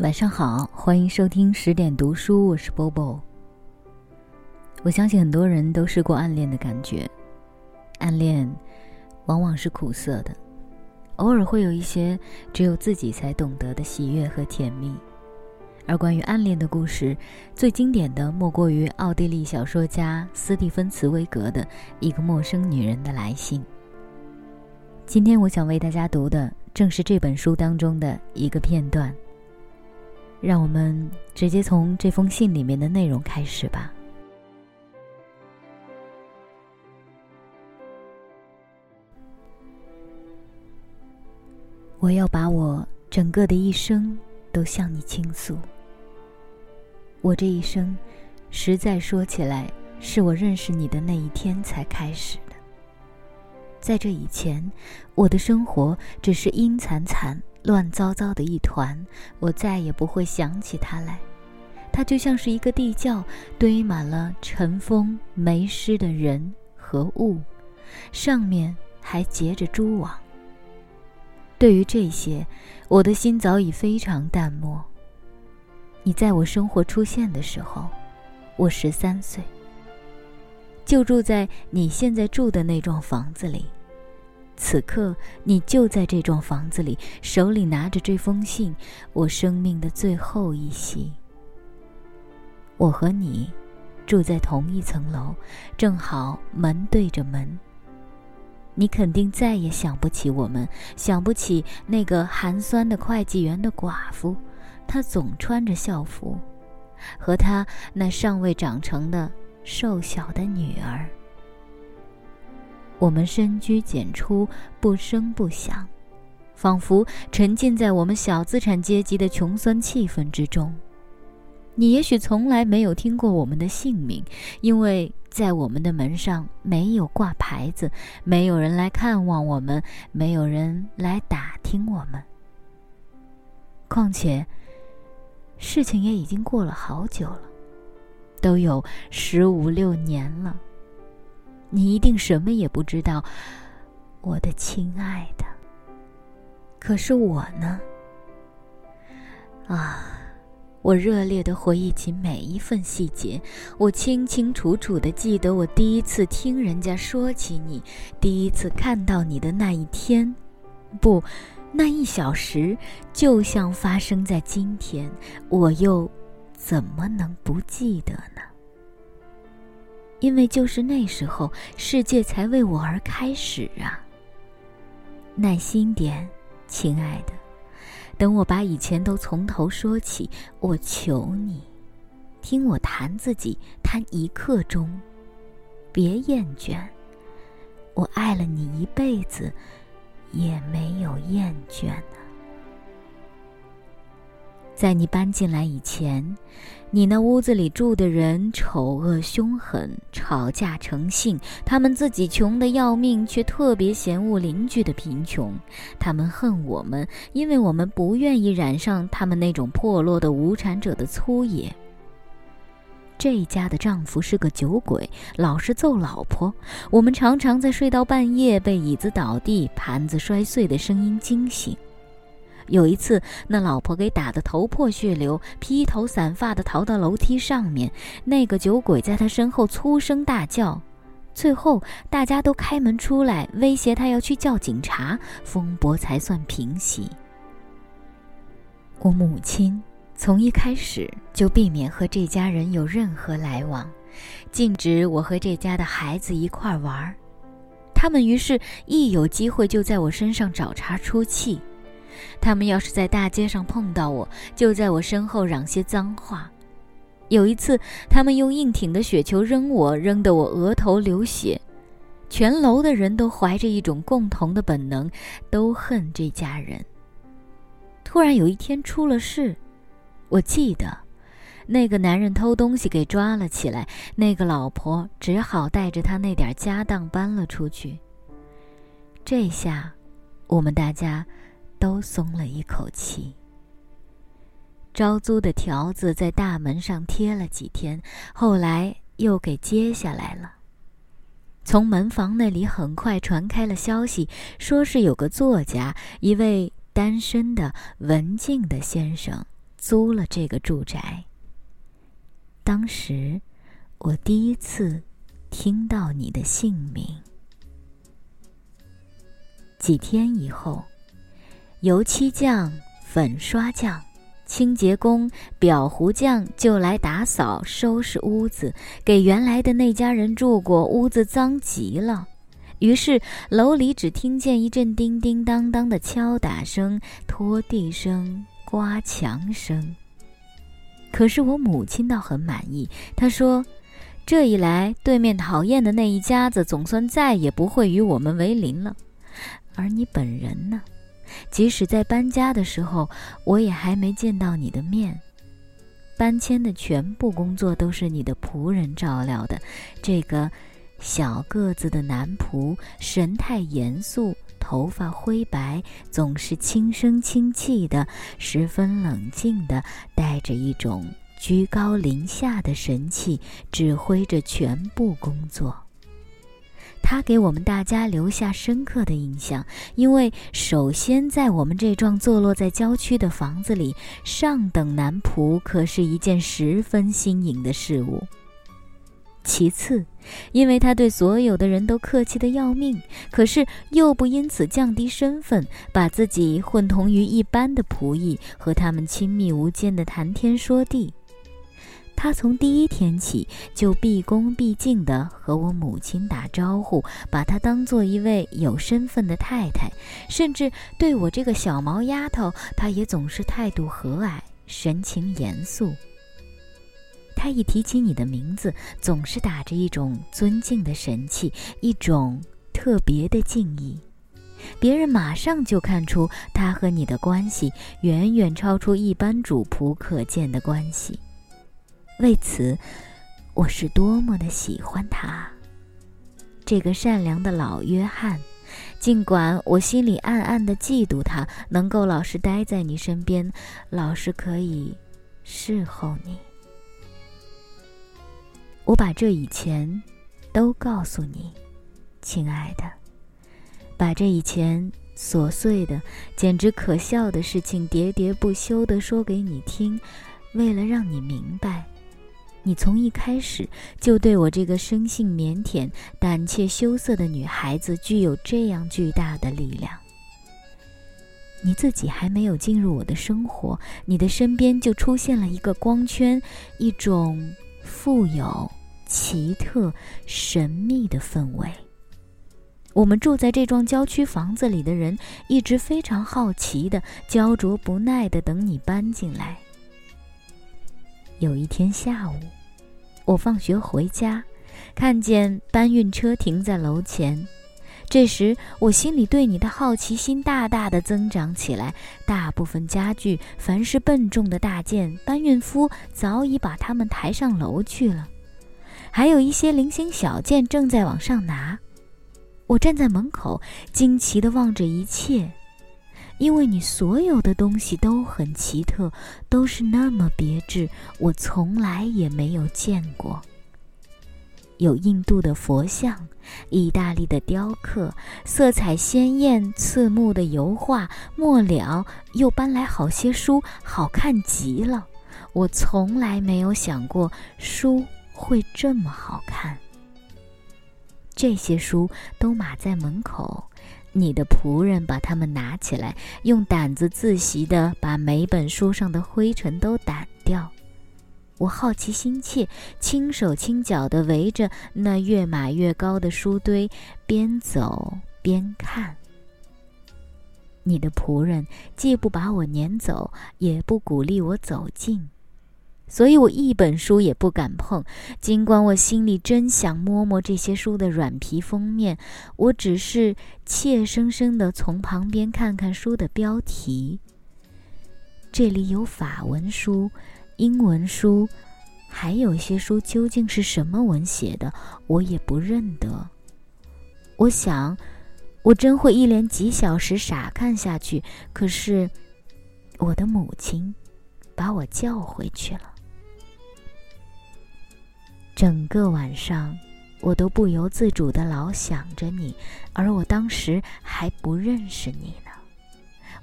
晚上好，欢迎收听十点读书，我是 Bobo。我相信很多人都试过暗恋的感觉，暗恋往往是苦涩的，偶尔会有一些只有自己才懂得的喜悦和甜蜜。而关于暗恋的故事，最经典的莫过于奥地利小说家斯蒂芬·茨威格的一个陌生女人的来信。今天我想为大家读的正是这本书当中的一个片段。让我们直接从这封信里面的内容开始吧。我要把我整个的一生都向你倾诉。我这一生，实在说起来，是我认识你的那一天才开始的。在这以前，我的生活只是阴惨惨。乱糟糟的一团，我再也不会想起它来。它就像是一个地窖，堆满了尘封没湿的人和物，上面还结着蛛网。对于这些，我的心早已非常淡漠。你在我生活出现的时候，我十三岁，就住在你现在住的那幢房子里。此刻，你就在这幢房子里，手里拿着这封信，我生命的最后一息。我和你住在同一层楼，正好门对着门。你肯定再也想不起我们，想不起那个寒酸的会计员的寡妇，她总穿着校服，和她那尚未长成的瘦小的女儿。我们深居简出，不声不响，仿佛沉浸在我们小资产阶级的穷酸气氛之中。你也许从来没有听过我们的姓名，因为在我们的门上没有挂牌子，没有人来看望我们，没有人来打听我们。况且，事情也已经过了好久了，都有十五六年了。你一定什么也不知道，我的亲爱的。可是我呢？啊，我热烈的回忆起每一份细节，我清清楚楚的记得我第一次听人家说起你，第一次看到你的那一天，不，那一小时，就像发生在今天，我又怎么能不记得呢？因为就是那时候，世界才为我而开始啊。耐心点，亲爱的，等我把以前都从头说起。我求你，听我谈自己，谈一刻钟，别厌倦。我爱了你一辈子，也没有厌倦呢。在你搬进来以前，你那屋子里住的人丑恶凶狠，吵架成性。他们自己穷得要命，却特别嫌恶邻居的贫穷。他们恨我们，因为我们不愿意染上他们那种破落的无产者的粗野。这家的丈夫是个酒鬼，老是揍老婆。我们常常在睡到半夜，被椅子倒地、盘子摔碎的声音惊醒。有一次，那老婆给打得头破血流，披头散发的逃到楼梯上面。那个酒鬼在他身后粗声大叫，最后大家都开门出来，威胁他要去叫警察，风波才算平息。我母亲从一开始就避免和这家人有任何来往，禁止我和这家的孩子一块玩。他们于是，一有机会就在我身上找茬出气。他们要是在大街上碰到我，就在我身后嚷些脏话。有一次，他们用硬挺的雪球扔我，扔得我额头流血。全楼的人都怀着一种共同的本能，都恨这家人。突然有一天出了事，我记得，那个男人偷东西给抓了起来，那个老婆只好带着他那点家当搬了出去。这下，我们大家。都松了一口气。招租的条子在大门上贴了几天，后来又给揭下来了。从门房那里很快传开了消息，说是有个作家，一位单身的文静的先生，租了这个住宅。当时，我第一次听到你的姓名。几天以后，油漆匠、粉刷匠、清洁工、裱糊匠就来打扫、收拾屋子，给原来的那家人住过，屋子脏极了。于是楼里只听见一阵叮叮当当的敲打声、拖地声、刮墙声。可是我母亲倒很满意，她说：“这一来，对面讨厌的那一家子总算再也不会与我们为邻了。而你本人呢？即使在搬家的时候，我也还没见到你的面。搬迁的全部工作都是你的仆人照料的。这个。”小个子的男仆，神态严肃，头发灰白，总是轻声轻气的，十分冷静的，带着一种居高临下的神气，指挥着全部工作。他给我们大家留下深刻的印象，因为首先在我们这幢坐落在郊区的房子里，上等男仆可是一件十分新颖的事物。其次，因为他对所有的人都客气的要命，可是又不因此降低身份，把自己混同于一般的仆役，和他们亲密无间的谈天说地。他从第一天起就毕恭毕敬地和我母亲打招呼，把她当做一位有身份的太太，甚至对我这个小毛丫头，他也总是态度和蔼，神情严肃。他一提起你的名字，总是打着一种尊敬的神气，一种特别的敬意。别人马上就看出他和你的关系远远超出一般主仆可见的关系。为此，我是多么的喜欢他，这个善良的老约翰。尽管我心里暗暗的嫉妒他能够老是待在你身边，老是可以侍候你。我把这以前都告诉你，亲爱的，把这以前琐碎的、简直可笑的事情喋喋不休地说给你听，为了让你明白，你从一开始就对我这个生性腼腆、胆怯羞涩的女孩子具有这样巨大的力量。你自己还没有进入我的生活，你的身边就出现了一个光圈，一种富有。奇特、神秘的氛围。我们住在这幢郊区房子里的人，一直非常好奇的、焦灼不耐的等你搬进来。有一天下午，我放学回家，看见搬运车停在楼前。这时，我心里对你的好奇心大大的增长起来。大部分家具，凡是笨重的大件，搬运夫早已把它们抬上楼去了。还有一些零星小件正在往上拿，我站在门口，惊奇地望着一切，因为你所有的东西都很奇特，都是那么别致，我从来也没有见过。有印度的佛像，意大利的雕刻，色彩鲜艳刺目的油画，末了又搬来好些书，好看极了。我从来没有想过书。会这么好看？这些书都码在门口，你的仆人把它们拿起来，用掸子仔细的把每本书上的灰尘都掸掉。我好奇心切，轻手轻脚的围着那越码越高的书堆，边走边看。你的仆人既不把我撵走，也不鼓励我走近。所以我一本书也不敢碰，尽管我心里真想摸摸这些书的软皮封面，我只是怯生生地从旁边看看书的标题。这里有法文书、英文书，还有些书究竟是什么文写的，我也不认得。我想，我真会一连几小时傻看下去。可是，我的母亲把我叫回去了。整个晚上，我都不由自主的老想着你，而我当时还不认识你呢。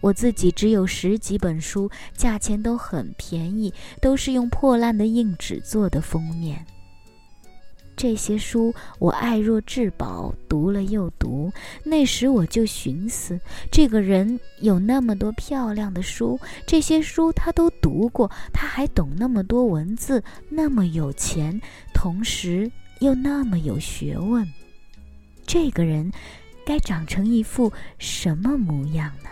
我自己只有十几本书，价钱都很便宜，都是用破烂的硬纸做的封面。这些书我爱若至宝，读了又读。那时我就寻思，这个人有那么多漂亮的书，这些书他都读过，他还懂那么多文字，那么有钱，同时又那么有学问。这个人该长成一副什么模样呢？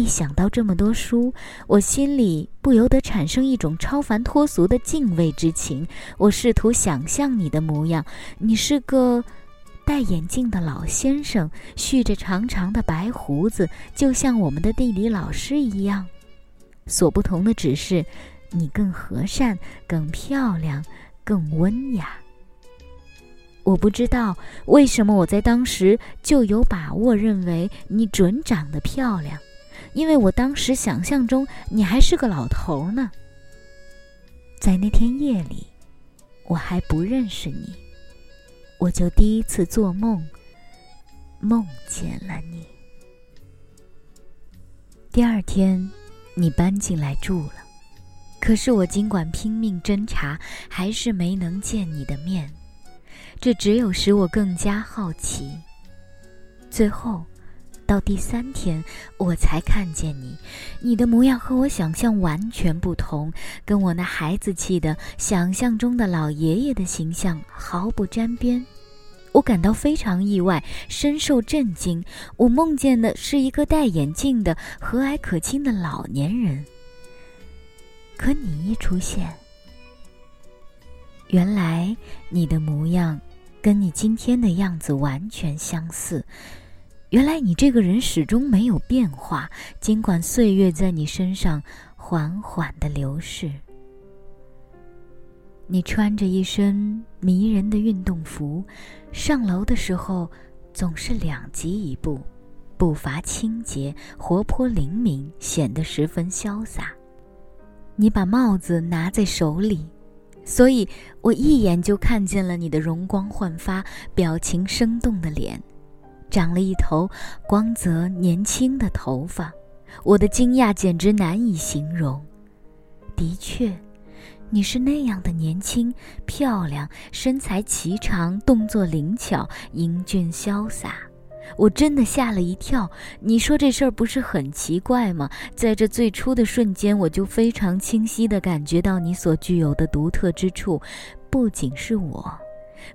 一想到这么多书，我心里不由得产生一种超凡脱俗的敬畏之情。我试图想象你的模样，你是个戴眼镜的老先生，蓄着长长的白胡子，就像我们的地理老师一样。所不同的只是，你更和善、更漂亮、更温雅。我不知道为什么我在当时就有把握认为你准长得漂亮。因为我当时想象中你还是个老头呢。在那天夜里，我还不认识你，我就第一次做梦，梦见了你。第二天，你搬进来住了，可是我尽管拼命侦查，还是没能见你的面，这只有使我更加好奇。最后。到第三天，我才看见你，你的模样和我想象完全不同，跟我那孩子气的想象中的老爷爷的形象毫不沾边。我感到非常意外，深受震惊。我梦见的是一个戴眼镜的和蔼可亲的老年人，可你一出现，原来你的模样跟你今天的样子完全相似。原来你这个人始终没有变化，尽管岁月在你身上缓缓的流逝。你穿着一身迷人的运动服，上楼的时候总是两级一步，步伐清洁、活泼灵敏，显得十分潇洒。你把帽子拿在手里，所以我一眼就看见了你的容光焕发、表情生动的脸。长了一头光泽年轻的头发，我的惊讶简直难以形容。的确，你是那样的年轻、漂亮，身材颀长，动作灵巧，英俊潇洒。我真的吓了一跳。你说这事儿不是很奇怪吗？在这最初的瞬间，我就非常清晰地感觉到你所具有的独特之处，不仅是我。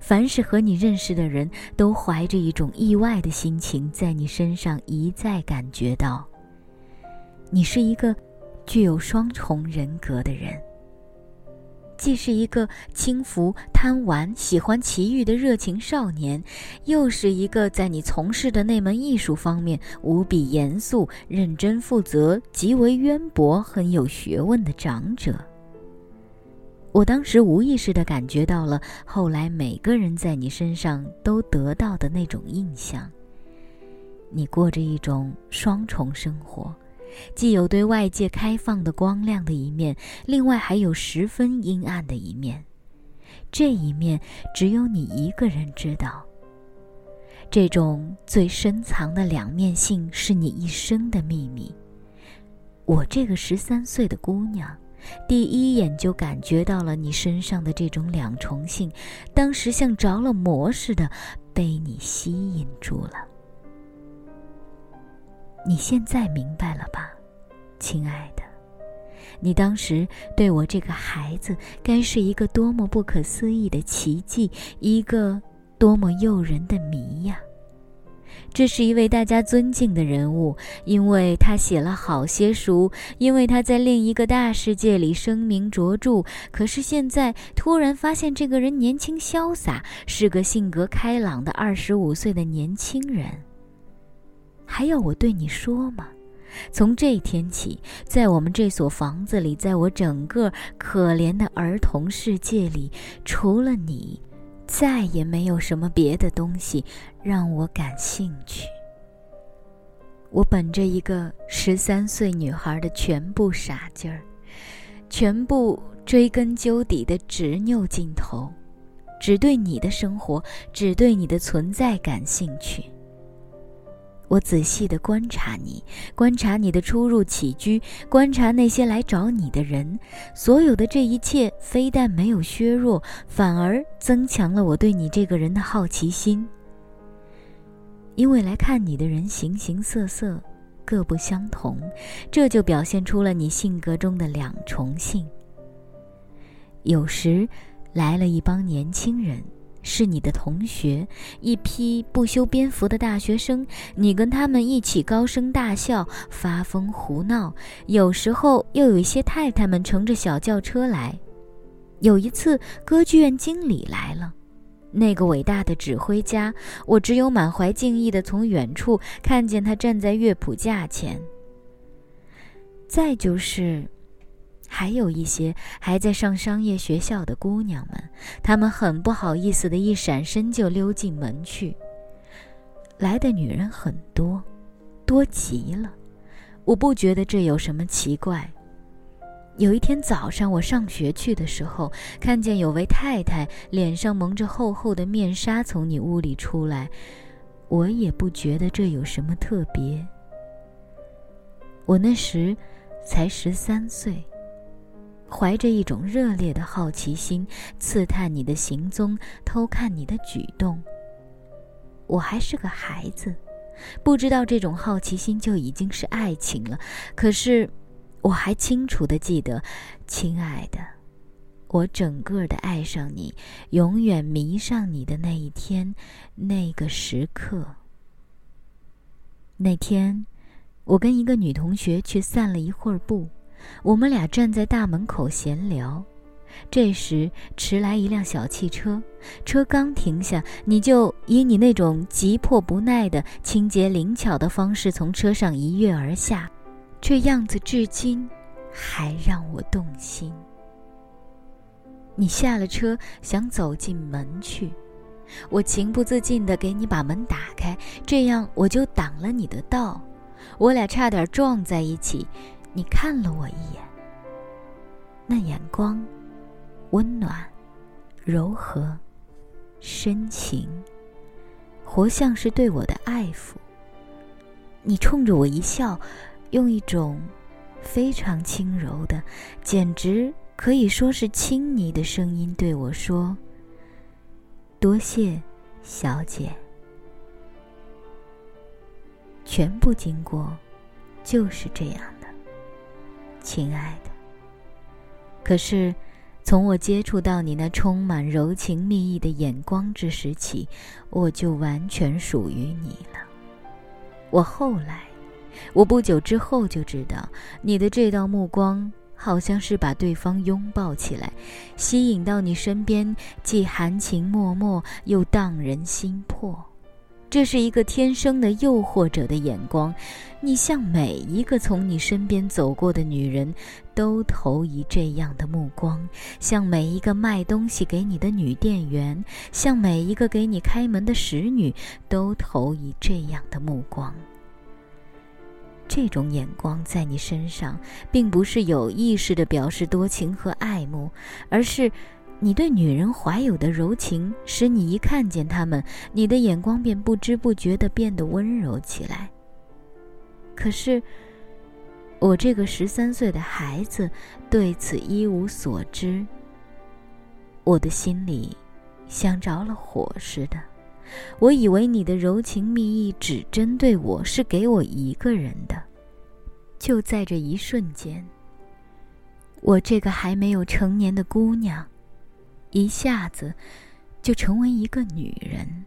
凡是和你认识的人都怀着一种意外的心情，在你身上一再感觉到，你是一个具有双重人格的人，既是一个轻浮、贪玩、喜欢奇遇的热情少年，又是一个在你从事的那门艺术方面无比严肃、认真、负责、极为渊博、很有学问的长者。我当时无意识地感觉到了，后来每个人在你身上都得到的那种印象。你过着一种双重生活，既有对外界开放的光亮的一面，另外还有十分阴暗的一面。这一面只有你一个人知道。这种最深藏的两面性是你一生的秘密。我这个十三岁的姑娘。第一眼就感觉到了你身上的这种两重性，当时像着了魔似的被你吸引住了。你现在明白了吧，亲爱的？你当时对我这个孩子该是一个多么不可思议的奇迹，一个多么诱人的谜呀！这是一位大家尊敬的人物，因为他写了好些书，因为他在另一个大世界里声名卓著。可是现在突然发现，这个人年轻潇洒，是个性格开朗的二十五岁的年轻人。还要我对你说吗？从这天起，在我们这所房子里，在我整个可怜的儿童世界里，除了你。再也没有什么别的东西让我感兴趣。我本着一个十三岁女孩的全部傻劲儿，全部追根究底的执拗劲头，只对你的生活，只对你的存在感兴趣。我仔细地观察你，观察你的出入起居，观察那些来找你的人。所有的这一切，非但没有削弱，反而增强了我对你这个人的好奇心。因为来看你的人形形色色，各不相同，这就表现出了你性格中的两重性。有时，来了一帮年轻人。是你的同学，一批不修边幅的大学生，你跟他们一起高声大笑、发疯胡闹。有时候又有一些太太们乘着小轿车来。有一次，歌剧院经理来了，那个伟大的指挥家，我只有满怀敬意地从远处看见他站在乐谱架前。再就是。还有一些还在上商业学校的姑娘们，她们很不好意思的一闪身就溜进门去。来的女人很多，多极了。我不觉得这有什么奇怪。有一天早上我上学去的时候，看见有位太太脸上蒙着厚厚的面纱从你屋里出来，我也不觉得这有什么特别。我那时才十三岁。怀着一种热烈的好奇心，刺探你的行踪，偷看你的举动。我还是个孩子，不知道这种好奇心就已经是爱情了。可是，我还清楚的记得，亲爱的，我整个的爱上你，永远迷上你的那一天，那个时刻。那天，我跟一个女同学去散了一会儿步。我们俩站在大门口闲聊，这时迟来一辆小汽车，车刚停下，你就以你那种急迫不耐的、清洁灵巧的方式从车上一跃而下，这样子至今还让我动心。你下了车想走进门去，我情不自禁地给你把门打开，这样我就挡了你的道，我俩差点撞在一起。你看了我一眼，那眼光温暖、柔和、深情，活像是对我的爱抚。你冲着我一笑，用一种非常轻柔的，简直可以说是亲昵的声音对我说：“多谢，小姐。”全部经过就是这样。亲爱的，可是，从我接触到你那充满柔情蜜意的眼光之时起，我就完全属于你了。我后来，我不久之后就知道，你的这道目光好像是把对方拥抱起来，吸引到你身边，既含情脉脉，又荡人心魄。这是一个天生的诱惑者的眼光，你向每一个从你身边走过的女人，都投以这样的目光；向每一个卖东西给你的女店员，向每一个给你开门的使女，都投以这样的目光。这种眼光在你身上，并不是有意识的表示多情和爱慕，而是。你对女人怀有的柔情，使你一看见她们，你的眼光便不知不觉地变得温柔起来。可是，我这个十三岁的孩子对此一无所知。我的心里像着了火似的，我以为你的柔情蜜意只针对我，是给我一个人的。就在这一瞬间，我这个还没有成年的姑娘。一下子，就成为一个女人，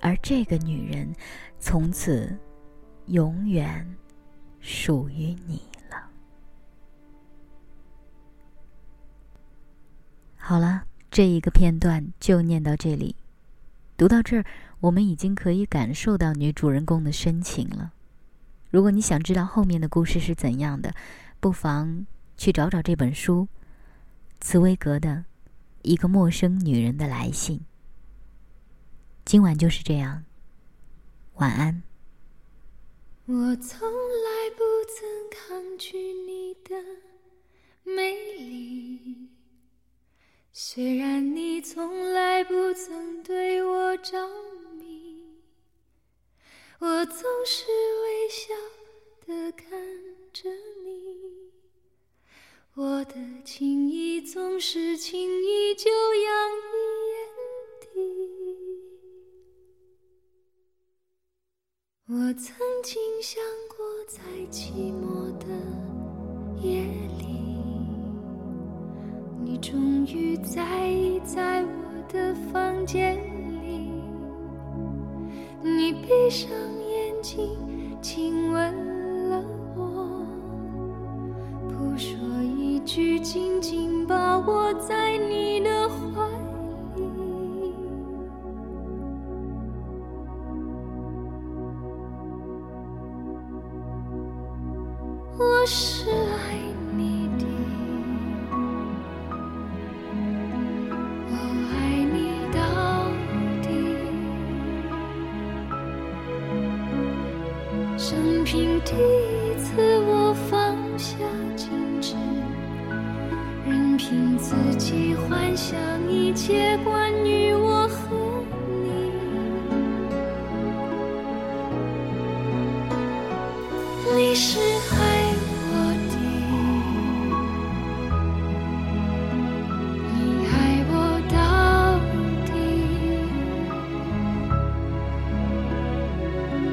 而这个女人，从此永远属于你了。好了，这一个片段就念到这里。读到这儿，我们已经可以感受到女主人公的深情了。如果你想知道后面的故事是怎样的，不妨去找找这本书，茨威格的。一个陌生女人的来信。今晚就是这样，晚安。我从来不曾抗拒你的美丽，虽然你从来不曾对我着迷。我总是微笑的看着，我的情意总是轻易就洋溢眼底。我曾经想过，在寂寞的夜里，你终于在意在我的房间里。你闭上眼睛，亲吻我在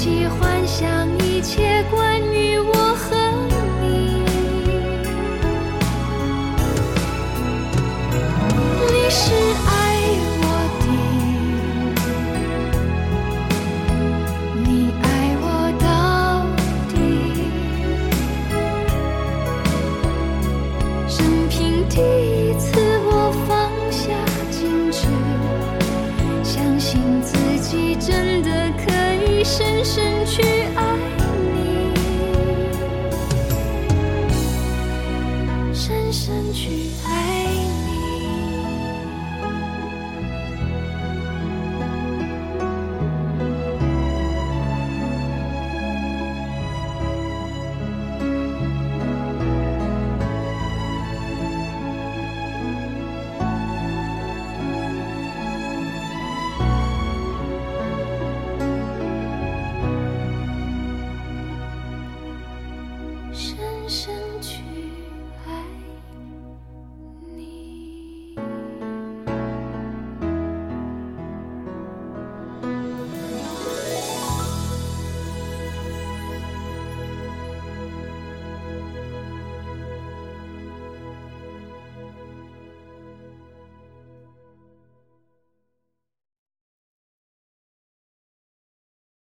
一起幻想一切。